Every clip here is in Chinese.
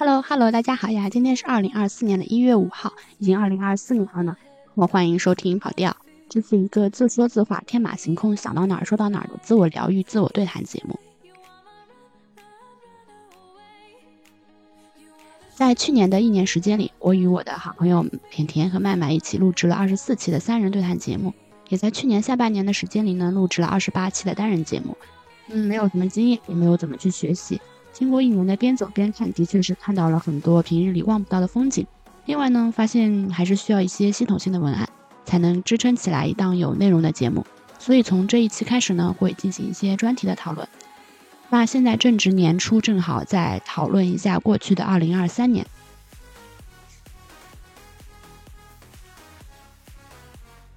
Hello Hello，大家好呀！今天是二零二四年的一月五号，已经二零二四年了呢。我欢迎收听跑调，这是一个自说自话、天马行空、想到哪儿说到哪儿的自我疗愈、自我对谈节目。在去年的一年时间里，我与我的好朋友甜甜和麦麦一起录制了二十四期的三人对谈节目，也在去年下半年的时间里呢，录制了二十八期的单人节目。嗯，没有什么经验，也没有怎么去学习。经过一年的边走边看，的确是看到了很多平日里望不到的风景。另外呢，发现还是需要一些系统性的文案，才能支撑起来一档有内容的节目。所以从这一期开始呢，会进行一些专题的讨论。那现在正值年初，正好在讨论一下过去的二零二三年。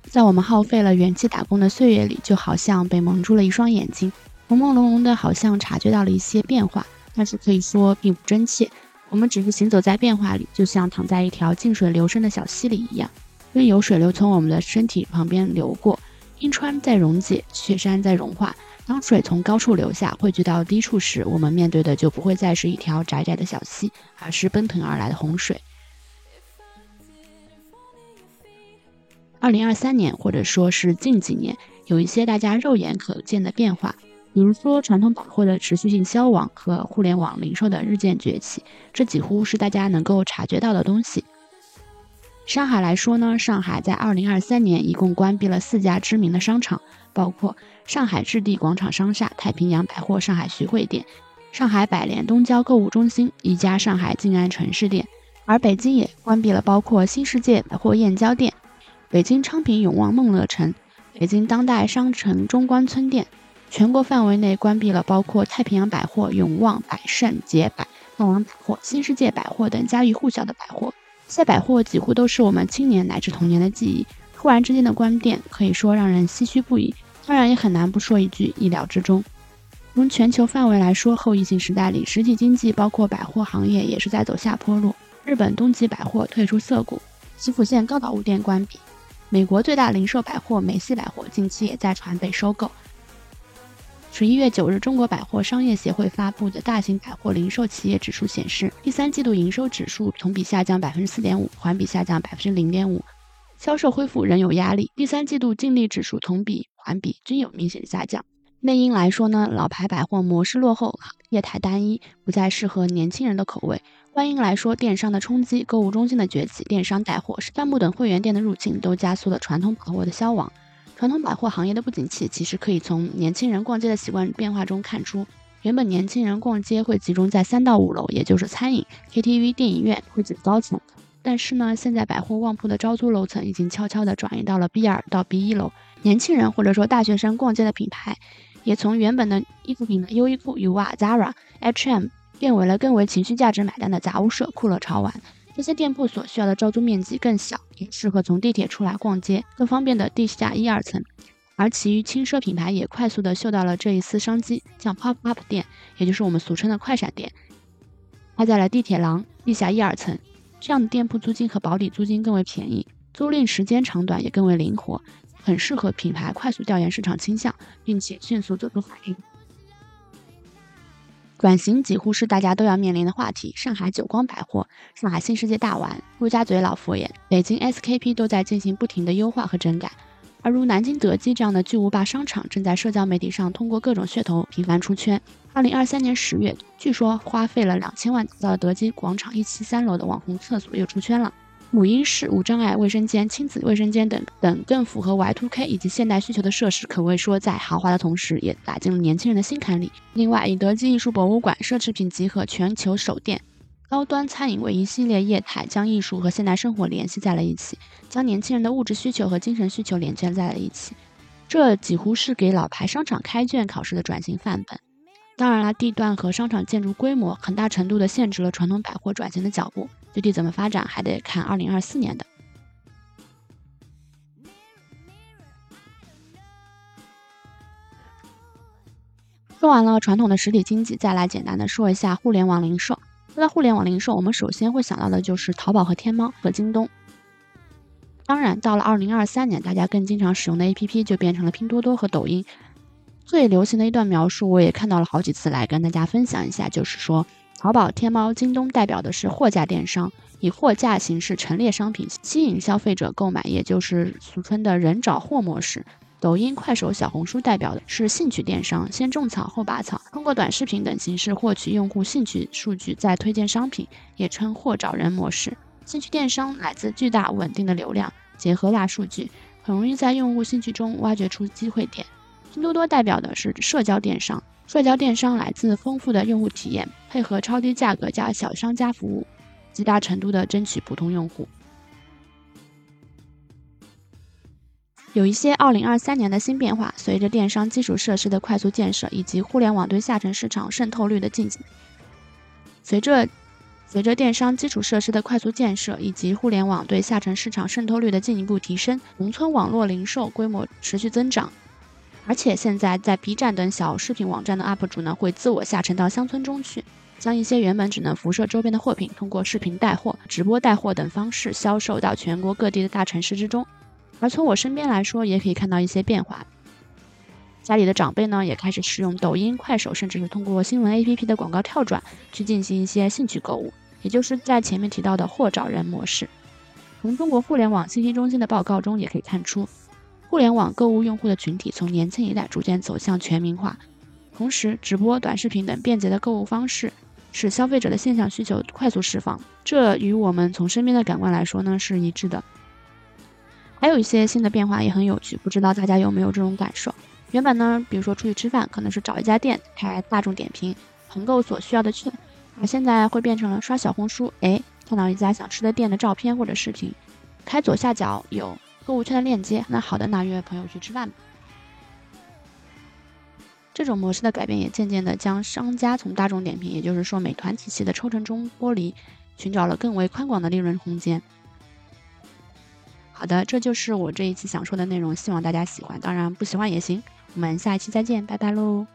在我们耗费了元气打工的岁月里，就好像被蒙住了一双眼睛，朦朦胧胧的，好像察觉到了一些变化，但是可以说并不真切。我们只是行走在变化里，就像躺在一条静水流深的小溪里一样，任由水流从我们的身体旁边流过，冰川在溶解，雪山在融化。当水从高处流下，汇聚到低处时，我们面对的就不会再是一条窄窄的小溪，而是奔腾而来的洪水。二零二三年，或者说是近几年，有一些大家肉眼可见的变化，比如说传统百货的持续性消亡和互联网零售的日渐崛起，这几乎是大家能够察觉到的东西。上海来说呢，上海在二零二三年一共关闭了四家知名的商场，包括上海置地广场商厦、太平洋百货上海徐汇店、上海百联东郊购物中心一家上海静安城市店，而北京也关闭了包括新世界百货燕郊店、北京昌平永旺梦乐城、北京当代商城中关村店，全国范围内关闭了包括太平洋百货、永旺、百盛、捷百、凤凰百货、新世界百货等家喻户晓的百货。这些百货几乎都是我们青年乃至童年的记忆，突然之间的关店，可以说让人唏嘘不已。当然，也很难不说一句意料之中。从全球范围来说，后疫情时代里，实体经济包括百货行业也是在走下坡路。日本东急百货退出涩谷，吉普县高岛屋店关闭，美国最大零售百货梅西百货近期也在传被收购。十一月九日，中国百货商业协会发布的大型百货零售企业指数显示，第三季度营收指数同比下降百分之四点五，环比下降百分之零点五，销售恢复仍有压力。第三季度净利指数同比、环比均有明显下降。内因来说呢，老牌百货模式落后，业态单一，不再适合年轻人的口味。外因来说，电商的冲击、购物中心的崛起、电商带货、弹幕等会员店的入侵，都加速了传统百货的消亡。传统百货行业的不景气，其实可以从年轻人逛街的习惯变化中看出。原本年轻人逛街会集中在三到五楼，也就是餐饮、KTV、电影院或者高层。但是呢，现在百货旺铺的招租楼层已经悄悄地转移到了 B 二到 B 一楼。年轻人或者说大学生逛街的品牌，也从原本的衣服品的优衣库、U R、Zara、H&M 变为了更为情绪价值买单的杂物社、酷乐潮玩。这些店铺所需要的招租面积更小，也适合从地铁出来逛街更方便的地下一二层。而其余轻奢品牌也快速的嗅到了这一丝商机，像 pop up 店，也就是我们俗称的快闪店，开在了地铁廊地下一二层。这样的店铺租金和保底租金更为便宜，租赁时间长短也更为灵活，很适合品牌快速调研市场倾向，并且迅速做出反应。转型几乎是大家都要面临的话题。上海久光百货、上海新世界大丸、陆家嘴老佛爷、北京 SKP 都在进行不停的优化和整改，而如南京德基这样的巨无霸商场，正在社交媒体上通过各种噱头频繁出圈。二零二三年十月，据说花费了两千万打造的德基广场一期三楼的网红厕所又出圈了。母婴室、无障碍卫生间、亲子卫生间等等更符合 Y2K 以及现代需求的设施，可谓说在豪华的同时，也打进了年轻人的心坎里。另外，以德基艺术博物馆奢侈品集合全球首店、高端餐饮为一系列业态，将艺术和现代生活联系在了一起，将年轻人的物质需求和精神需求连接在了一起。这几乎是给老牌商场开卷考试的转型范本。当然了，地段和商场建筑规模很大程度的限制了传统百货转型的脚步。具体怎么发展，还得看二零二四年的。说完了传统的实体经济，再来简单的说一下互联网零售。说到互联网零售，我们首先会想到的就是淘宝和天猫和京东。当然，到了二零二三年，大家更经常使用的 APP 就变成了拼多多和抖音。最流行的一段描述，我也看到了好几次，来跟大家分享一下，就是说。淘宝、天猫、京东代表的是货架电商，以货架形式陈列商品，吸引消费者购买，也就是俗称的人找货模式。抖音、快手、小红书代表的是兴趣电商，先种草后拔草，通过短视频等形式获取用户兴趣数据，再推荐商品，也称货找人模式。兴趣电商来自巨大稳定的流量，结合大数据，很容易在用户兴趣中挖掘出机会点。拼多多代表的是社交电商。社交电商来自丰富的用户体验，配合超低价格加小商家服务，极大程度的争取普通用户。有一些2023年的新变化，随着电商基础设施的快速建设以及互联网对下沉市场渗透率的进，随着随着电商基础设施的快速建设以及互联网对下沉市场渗透率的进一步提升，农村网络零售规模持续增长。而且现在在 B 站等小视频网站的 UP 主呢，会自我下沉到乡村中去，将一些原本只能辐射周边的货品，通过视频带货、直播带货等方式销售到全国各地的大城市之中。而从我身边来说，也可以看到一些变化。家里的长辈呢，也开始使用抖音、快手，甚至是通过新闻 APP 的广告跳转去进行一些兴趣购物，也就是在前面提到的货找人模式。从中国互联网信息中心的报告中也可以看出。互联网购物用户的群体从年轻一代逐渐走向全民化，同时直播、短视频等便捷的购物方式使消费者的线上需求快速释放，这与我们从身边的感官来说呢是一致的。还有一些新的变化也很有趣，不知道大家有没有这种感受？原本呢，比如说出去吃饭，可能是找一家店开大众点评团购所需要的券，而现在会变成了刷小红书，哎，看到一家想吃的店的照片或者视频，开左下角有。购物圈的链接，那好的，那约朋友去吃饭吧。这种模式的改变也渐渐的将商家从大众点评，也就是说美团体系的抽成中剥离，寻找了更为宽广的利润空间。好的，这就是我这一期想说的内容，希望大家喜欢，当然不喜欢也行。我们下一期再见，拜拜喽。